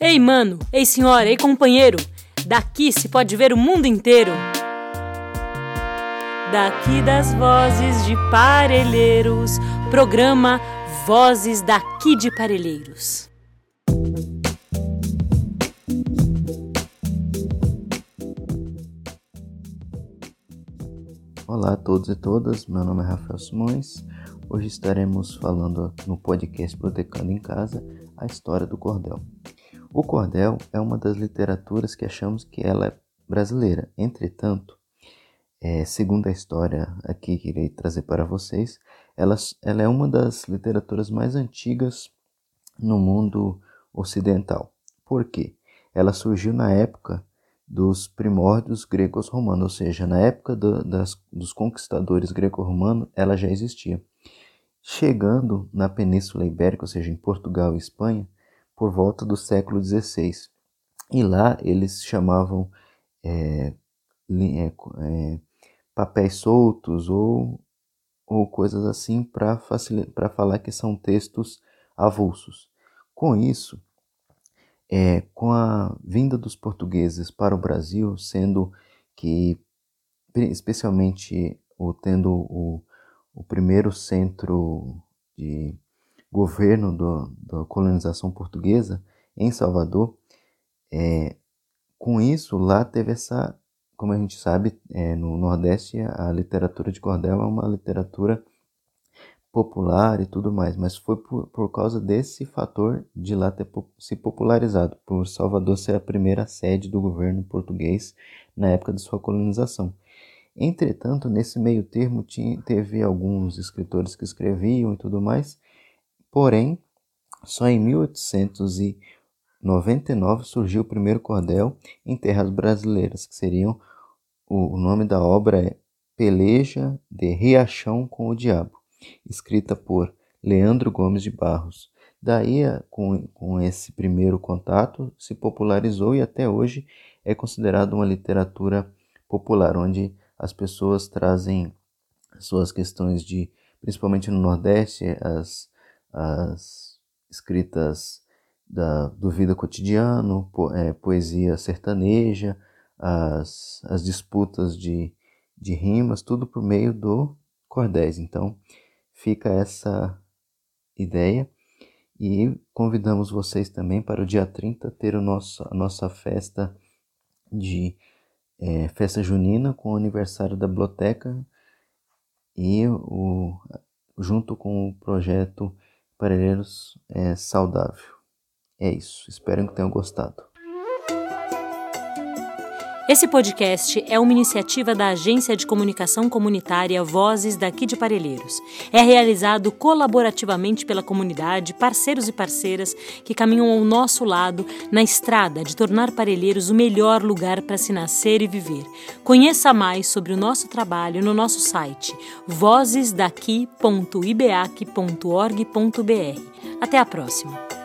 Ei, mano, ei, senhora, ei, companheiro, daqui se pode ver o mundo inteiro. Daqui das vozes de Parelheiros, programa Vozes daqui de Parelheiros. Olá a todos e todas, meu nome é Rafael Simões. Hoje estaremos falando no podcast Protecando em Casa a história do cordel. O cordel é uma das literaturas que achamos que ela é brasileira. Entretanto, é, segundo a história aqui que irei trazer para vocês, ela, ela é uma das literaturas mais antigas no mundo ocidental. Por quê? Ela surgiu na época dos primórdios gregos romanos, ou seja, na época do, das, dos conquistadores greco-romanos, ela já existia. Chegando na Península Ibérica, ou seja, em Portugal e Espanha, por volta do século XVI. E lá eles chamavam é, é, é, papéis soltos ou, ou coisas assim para falar que são textos avulsos. Com isso, é, com a vinda dos portugueses para o Brasil, sendo que, especialmente o, tendo o, o primeiro centro de governo do, da colonização portuguesa em Salvador, é, com isso lá teve essa, como a gente sabe, é, no Nordeste a literatura de cordel é uma literatura popular e tudo mais, mas foi por, por causa desse fator de lá ter se popularizado, por Salvador ser a primeira sede do governo português na época de sua colonização. Entretanto, nesse meio termo tinha, teve alguns escritores que escreviam e tudo mais, porém, só em 1899 surgiu o primeiro cordel em terras brasileiras, que seriam o, nome da obra é Peleja de Riachão com o Diabo escrita por Leandro Gomes de Barros. Daí, com, com esse primeiro contato, se popularizou e até hoje é considerado uma literatura popular, onde as pessoas trazem suas questões de, principalmente no Nordeste, as, as escritas da, do vida cotidiano, po, é, poesia sertaneja, as, as disputas de, de rimas, tudo por meio do cordéis. Então, fica essa ideia e convidamos vocês também para o dia 30 ter o nosso, a nossa festa de é, festa junina com o aniversário da biblioteca e o, junto com o projeto Parelheiros é, Saudável. É isso, espero que tenham gostado. Esse podcast é uma iniciativa da Agência de Comunicação Comunitária Vozes daqui de Parelheiros. É realizado colaborativamente pela comunidade, parceiros e parceiras que caminham ao nosso lado na estrada de tornar Parelheiros o melhor lugar para se nascer e viver. Conheça mais sobre o nosso trabalho no nosso site vozesdaqui.ibeac.org.br. Até a próxima!